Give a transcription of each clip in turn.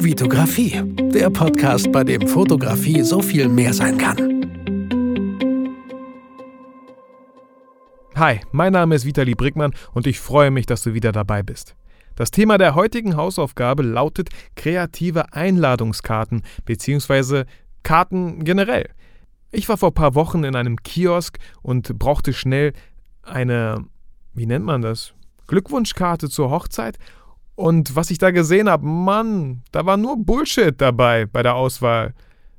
Vitografie, der Podcast, bei dem Fotografie so viel mehr sein kann. Hi, mein Name ist Vitali Brickmann und ich freue mich, dass du wieder dabei bist. Das Thema der heutigen Hausaufgabe lautet kreative Einladungskarten bzw. Karten generell. Ich war vor ein paar Wochen in einem Kiosk und brauchte schnell eine, wie nennt man das? Glückwunschkarte zur Hochzeit und was ich da gesehen habe, Mann, da war nur Bullshit dabei bei der Auswahl.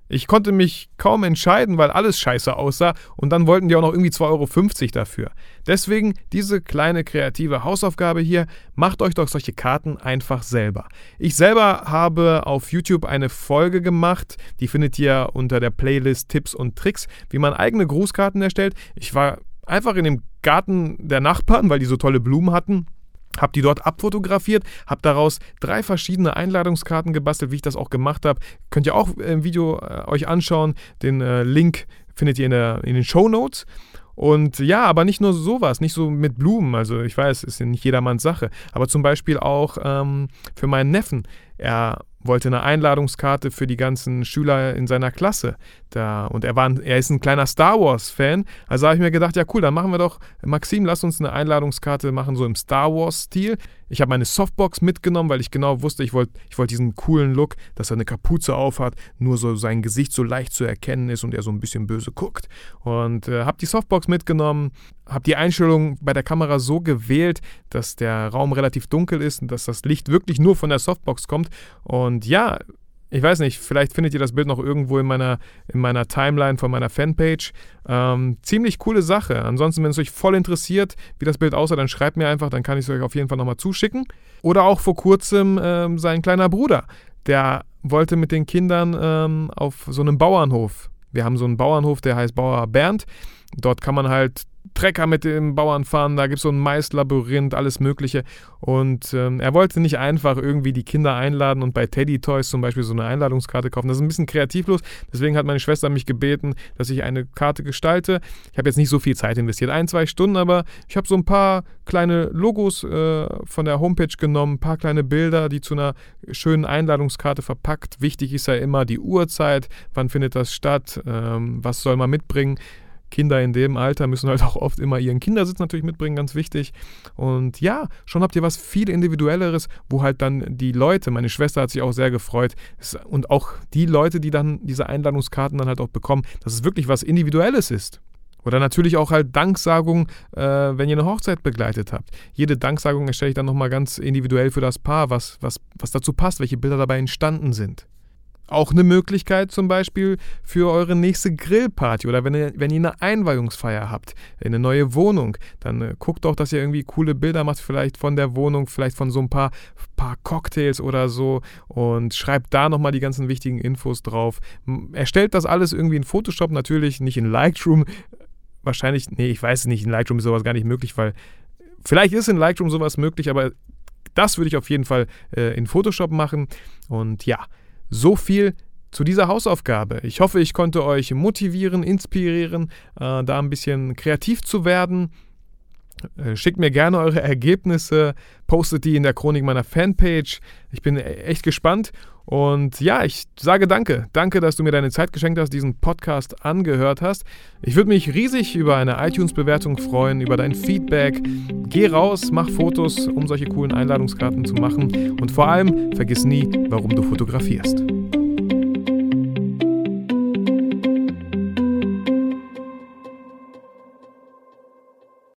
Ich konnte mich kaum entscheiden, weil alles scheiße aussah und dann wollten die auch noch irgendwie 2,50 Euro dafür. Deswegen diese kleine kreative Hausaufgabe hier, macht euch doch solche Karten einfach selber. Ich selber habe auf YouTube eine Folge gemacht, die findet ihr unter der Playlist Tipps und Tricks, wie man eigene Grußkarten erstellt. Ich war einfach in dem Garten der Nachbarn, weil die so tolle Blumen hatten habe die dort abfotografiert, habe daraus drei verschiedene Einladungskarten gebastelt, wie ich das auch gemacht habe. Könnt ihr auch im Video äh, euch anschauen. Den äh, Link findet ihr in, der, in den Show Notes. Und ja, aber nicht nur sowas, nicht so mit Blumen. Also ich weiß, ist ja nicht jedermanns Sache. Aber zum Beispiel auch ähm, für meinen Neffen. Er wollte eine Einladungskarte für die ganzen Schüler in seiner Klasse. Da, und er, war er ist ein kleiner Star Wars-Fan. Also habe ich mir gedacht, ja cool, dann machen wir doch, Maxim, lass uns eine Einladungskarte machen, so im Star Wars-Stil. Ich habe meine Softbox mitgenommen, weil ich genau wusste, ich wollte ich wollt diesen coolen Look, dass er eine Kapuze aufhat, nur so sein Gesicht so leicht zu erkennen ist und er so ein bisschen böse guckt. Und äh, habe die Softbox mitgenommen, habe die Einstellung bei der Kamera so gewählt, dass der Raum relativ dunkel ist und dass das Licht wirklich nur von der Softbox kommt. Und ja, ich weiß nicht, vielleicht findet ihr das Bild noch irgendwo in meiner, in meiner Timeline von meiner Fanpage. Ähm, ziemlich coole Sache. Ansonsten, wenn es euch voll interessiert, wie das Bild aussah, dann schreibt mir einfach, dann kann ich es euch auf jeden Fall nochmal zuschicken. Oder auch vor kurzem ähm, sein kleiner Bruder, der wollte mit den Kindern ähm, auf so einem Bauernhof. Wir haben so einen Bauernhof, der heißt Bauer Bernd. Dort kann man halt Trecker mit dem Bauern fahren, da gibt es so ein Maislabyrinth, alles Mögliche. Und ähm, er wollte nicht einfach irgendwie die Kinder einladen und bei Teddy Toys zum Beispiel so eine Einladungskarte kaufen. Das ist ein bisschen kreativlos. Deswegen hat meine Schwester mich gebeten, dass ich eine Karte gestalte. Ich habe jetzt nicht so viel Zeit investiert, ein, zwei Stunden, aber ich habe so ein paar kleine Logos äh, von der Homepage genommen, ein paar kleine Bilder, die zu einer schönen Einladungskarte verpackt. Wichtig ist ja immer die Uhrzeit, wann findet das statt, ähm, was soll man mitbringen. Kinder in dem Alter müssen halt auch oft immer ihren Kindersitz natürlich mitbringen, ganz wichtig. Und ja, schon habt ihr was viel Individuelleres, wo halt dann die Leute, meine Schwester hat sich auch sehr gefreut, und auch die Leute, die dann diese Einladungskarten dann halt auch bekommen, dass es wirklich was Individuelles ist. Oder natürlich auch halt Danksagung, äh, wenn ihr eine Hochzeit begleitet habt. Jede Danksagung erstelle ich dann nochmal ganz individuell für das Paar, was, was, was dazu passt, welche Bilder dabei entstanden sind. Auch eine Möglichkeit zum Beispiel für eure nächste Grillparty oder wenn ihr, wenn ihr eine Einweihungsfeier habt, eine neue Wohnung, dann äh, guckt doch, dass ihr irgendwie coole Bilder macht, vielleicht von der Wohnung, vielleicht von so ein paar, paar Cocktails oder so und schreibt da nochmal die ganzen wichtigen Infos drauf. Erstellt das alles irgendwie in Photoshop, natürlich nicht in Lightroom. Wahrscheinlich, nee, ich weiß es nicht, in Lightroom ist sowas gar nicht möglich, weil vielleicht ist in Lightroom sowas möglich, aber das würde ich auf jeden Fall äh, in Photoshop machen. Und ja, so viel zu dieser Hausaufgabe. Ich hoffe, ich konnte euch motivieren, inspirieren, äh, da ein bisschen kreativ zu werden. Äh, schickt mir gerne eure Ergebnisse, postet die in der Chronik meiner Fanpage. Ich bin e-, echt gespannt. Und ja, ich sage danke. Danke, dass du mir deine Zeit geschenkt hast, diesen Podcast angehört hast. Ich würde mich riesig über eine iTunes-Bewertung freuen, über dein Feedback. Geh raus, mach Fotos, um solche coolen Einladungskarten zu machen. Und vor allem, vergiss nie, warum du fotografierst.